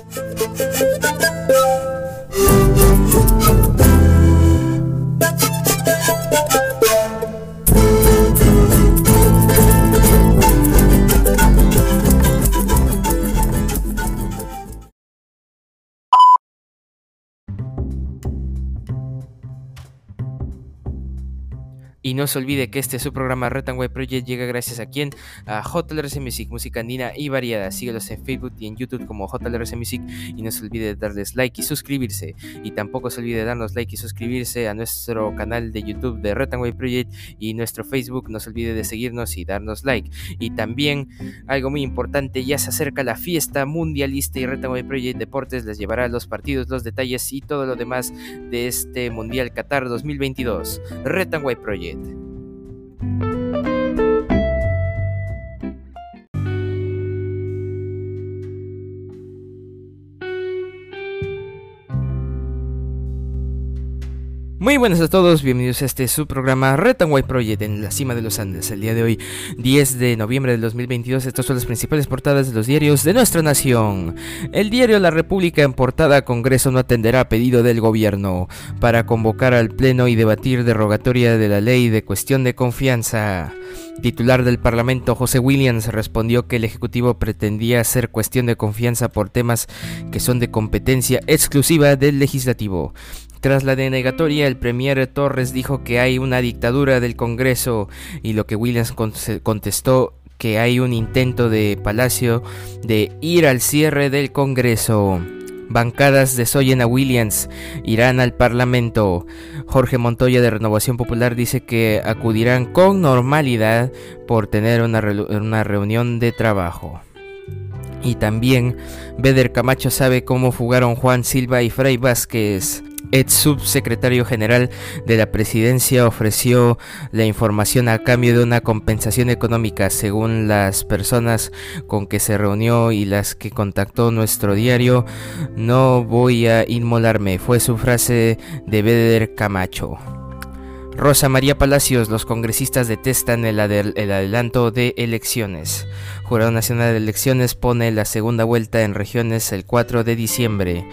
Thank you. Y no se olvide que este su programa Retanway Project llega gracias a quien? A JLRC Music, música andina y variada. Síguelos en Facebook y en YouTube como JLRC Music y no se olvide de darles like y suscribirse. Y tampoco se olvide de darnos like y suscribirse a nuestro canal de YouTube de Retanway Project y nuestro Facebook. No se olvide de seguirnos y darnos like. Y también algo muy importante, ya se acerca la fiesta mundialista y Retanway Project Deportes les llevará los partidos, los detalles y todo lo demás de este Mundial Qatar 2022. Retanway Project. it. Muy buenas a todos, bienvenidos a este su programa Red White Project en la cima de los Andes. El día de hoy, 10 de noviembre del 2022, estas son las principales portadas de los diarios de nuestra nación. El diario La República en portada Congreso no atenderá a pedido del gobierno para convocar al Pleno y debatir derogatoria de la ley de cuestión de confianza. Titular del Parlamento José Williams respondió que el Ejecutivo pretendía hacer cuestión de confianza por temas que son de competencia exclusiva del Legislativo. Tras la denegatoria, el premier Torres dijo que hay una dictadura del Congreso y lo que Williams contestó que hay un intento de Palacio de ir al cierre del Congreso. Bancadas desoyen a Williams, irán al Parlamento. Jorge Montoya de Renovación Popular dice que acudirán con normalidad por tener una, una reunión de trabajo. Y también Beder Camacho sabe cómo fugaron Juan Silva y Frei Vázquez. El subsecretario general de la presidencia ofreció la información a cambio de una compensación económica según las personas con que se reunió y las que contactó nuestro diario. No voy a inmolarme, fue su frase de Beder Camacho. Rosa María Palacios, los congresistas detestan el, adelanto de elecciones. Jurado Nacional de Elecciones pone la segunda vuelta en regiones el 4 de diciembre.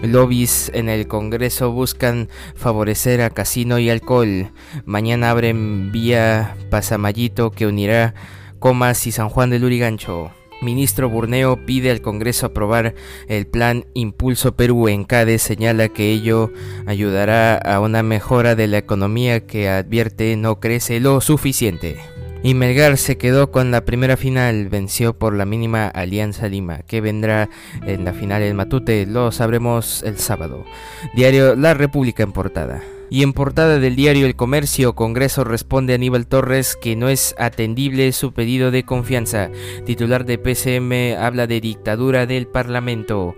Lobbies en el Congreso buscan favorecer a casino y alcohol. Mañana abren vía Pasamayito que unirá Comas y San Juan del Lurigancho. Ministro Burneo pide al Congreso aprobar el plan Impulso Perú en CADE, señala que ello ayudará a una mejora de la economía que advierte no crece lo suficiente. Y Melgar se quedó con la primera final, venció por la mínima Alianza Lima, que vendrá en la final en Matute, lo sabremos el sábado. Diario La República en portada. Y en portada del diario El Comercio, Congreso responde a Aníbal Torres que no es atendible su pedido de confianza. Titular de PCM habla de dictadura del Parlamento.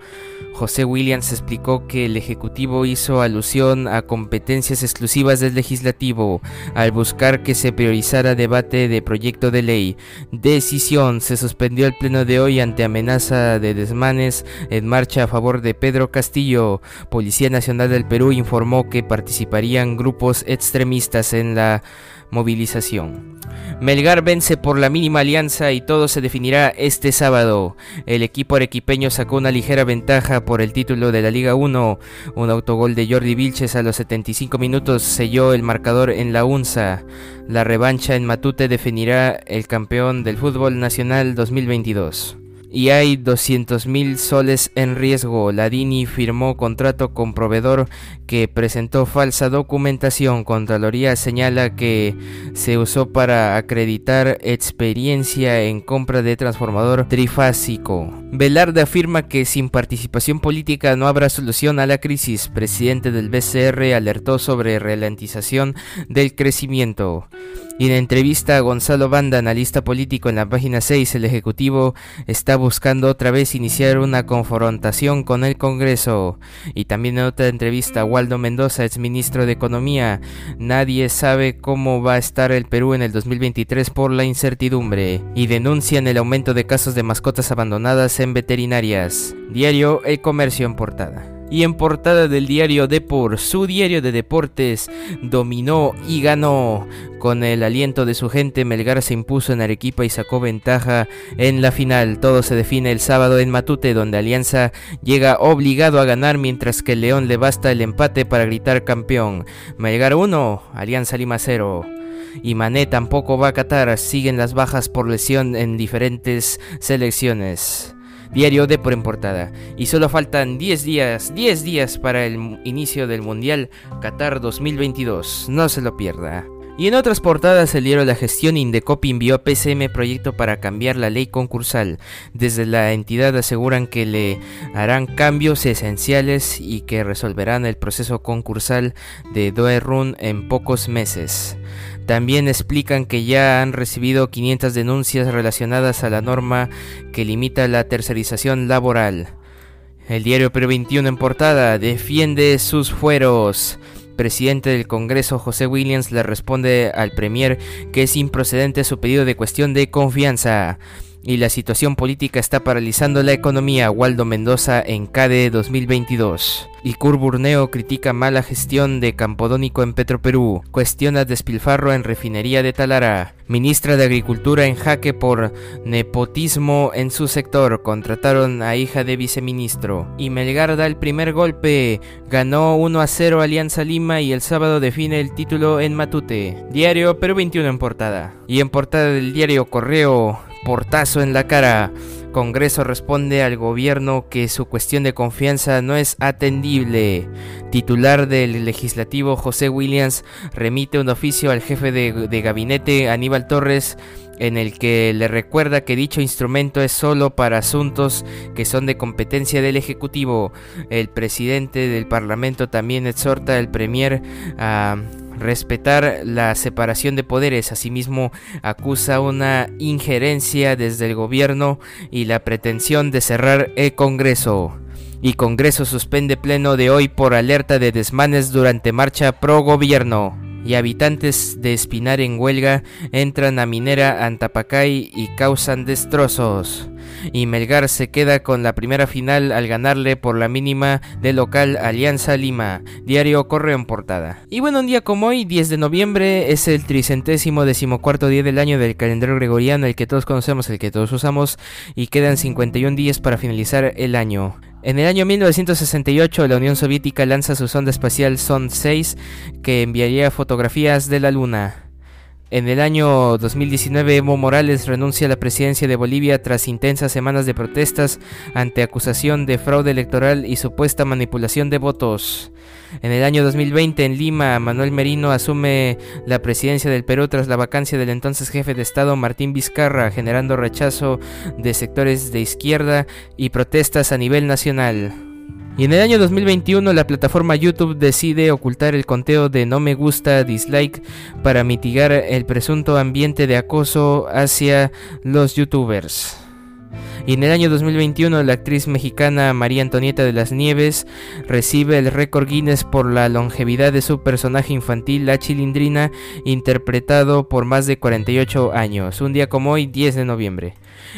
José Williams explicó que el Ejecutivo hizo alusión a competencias exclusivas del Legislativo al buscar que se priorizara debate de proyecto de ley. Decisión, se suspendió el pleno de hoy ante amenaza de desmanes en marcha a favor de Pedro Castillo. Policía Nacional del Perú informó que participarían grupos extremistas en la movilización. Melgar vence por la mínima alianza y todo se definirá este sábado. El equipo arequipeño sacó una ligera ventaja por el título de la Liga 1. Un autogol de Jordi Vilches a los 75 minutos selló el marcador en la UNSA. La revancha en Matute definirá el campeón del fútbol nacional 2022 y hay 200 mil soles en riesgo. Ladini firmó contrato con proveedor que presentó falsa documentación. Contraloría señala que se usó para acreditar experiencia en compra de transformador trifásico. Velarde afirma que sin participación política no habrá solución a la crisis. Presidente del BCR alertó sobre ralentización del crecimiento. Y en entrevista a Gonzalo Banda, analista político en la página 6, el Ejecutivo está buscando otra vez iniciar una confrontación con el Congreso. Y también en otra entrevista a Waldo Mendoza, exministro de Economía, nadie sabe cómo va a estar el Perú en el 2023 por la incertidumbre. Y denuncian el aumento de casos de mascotas abandonadas en veterinarias. Diario El Comercio en portada. Y en portada del diario Depor, su diario de deportes dominó y ganó. Con el aliento de su gente, Melgar se impuso en Arequipa y sacó ventaja en la final. Todo se define el sábado en Matute, donde Alianza llega obligado a ganar, mientras que León le basta el empate para gritar campeón. Melgar 1, Alianza Lima 0 y Mané tampoco va a Qatar, siguen las bajas por lesión en diferentes selecciones. Diario de por en portada. Y solo faltan 10 días, 10 días para el inicio del Mundial Qatar 2022. No se lo pierda. Y en otras portadas diario La Gestión Indecopi envió a PCM proyecto para cambiar la ley concursal. Desde la entidad aseguran que le harán cambios esenciales y que resolverán el proceso concursal de Doerun en pocos meses. También explican que ya han recibido 500 denuncias relacionadas a la norma que limita la tercerización laboral. El diario Perú 21 en portada defiende sus fueros. Presidente del Congreso José Williams le responde al Premier que es improcedente su pedido de cuestión de confianza y la situación política está paralizando la economía. Waldo Mendoza en CADE 2022. Y Burneo critica mala gestión de Campodónico en Petroperú. Cuestiona despilfarro en refinería de Talara. Ministra de Agricultura en jaque por nepotismo en su sector. Contrataron a hija de viceministro. Y Melgar da el primer golpe. Ganó 1 a 0 Alianza Lima y el sábado define el título en Matute. Diario Perú 21 en portada. Y en portada del diario Correo portazo en la cara. Congreso responde al gobierno que su cuestión de confianza no es atendible. Titular del legislativo José Williams remite un oficio al jefe de, gabinete Aníbal Torres en el que le recuerda que dicho instrumento es solo para asuntos que son de competencia del Ejecutivo. El presidente del Parlamento también exhorta al Premier a respetar la separación de poderes. Asimismo, acusa una injerencia desde el gobierno y la pretensión de cerrar el Congreso. Y Congreso suspende pleno de hoy por alerta de desmanes durante marcha pro gobierno y habitantes de Espinar en huelga entran a minera Antapacay y causan destrozos. Y Melgar se queda con la primera final al ganarle por la mínima de local Alianza Lima. Diario Correo en portada. Y bueno, un día como hoy, 10 de noviembre, es el tricentésimo decimocuarto día del año del calendario gregoriano, el que todos conocemos, el que todos usamos, y quedan 51 días para finalizar el año. En el año 1968 la Unión Soviética lanza su sonda espacial Son 6 que enviaría fotografías de la Luna. En el año 2019 Evo Morales renuncia a la presidencia de Bolivia tras intensas semanas de protestas ante acusación de fraude electoral y supuesta manipulación de votos. En el año 2020 en Lima, Manuel Merino asume la presidencia del Perú tras la vacancia del entonces jefe de Estado Martín Vizcarra, generando rechazo de sectores de izquierda y protestas a nivel nacional. Y en el año 2021 la plataforma YouTube decide ocultar el conteo de no me gusta, dislike, para mitigar el presunto ambiente de acoso hacia los youtubers. Y en el año 2021 la actriz mexicana María Antonieta de las Nieves recibe el récord Guinness por la longevidad de su personaje infantil, la chilindrina, interpretado por más de 48 años. Un día como hoy, 10 de noviembre.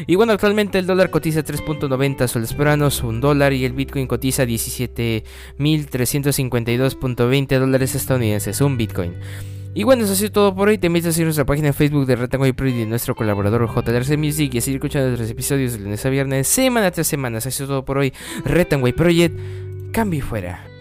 Y bueno, actualmente el dólar cotiza 3.90 soles peruanos, un dólar, y el Bitcoin cotiza 17.352.20 dólares estadounidenses, un Bitcoin. Y bueno, eso ha sido todo por hoy. Te invito a seguir nuestra página de Facebook de Retango y nuestro colaborador JLRC Music y a seguir escuchando nuestros episodios de lunes a viernes, semana tras semana. Eso ha sido todo por hoy. Retango Project, cambio fuera.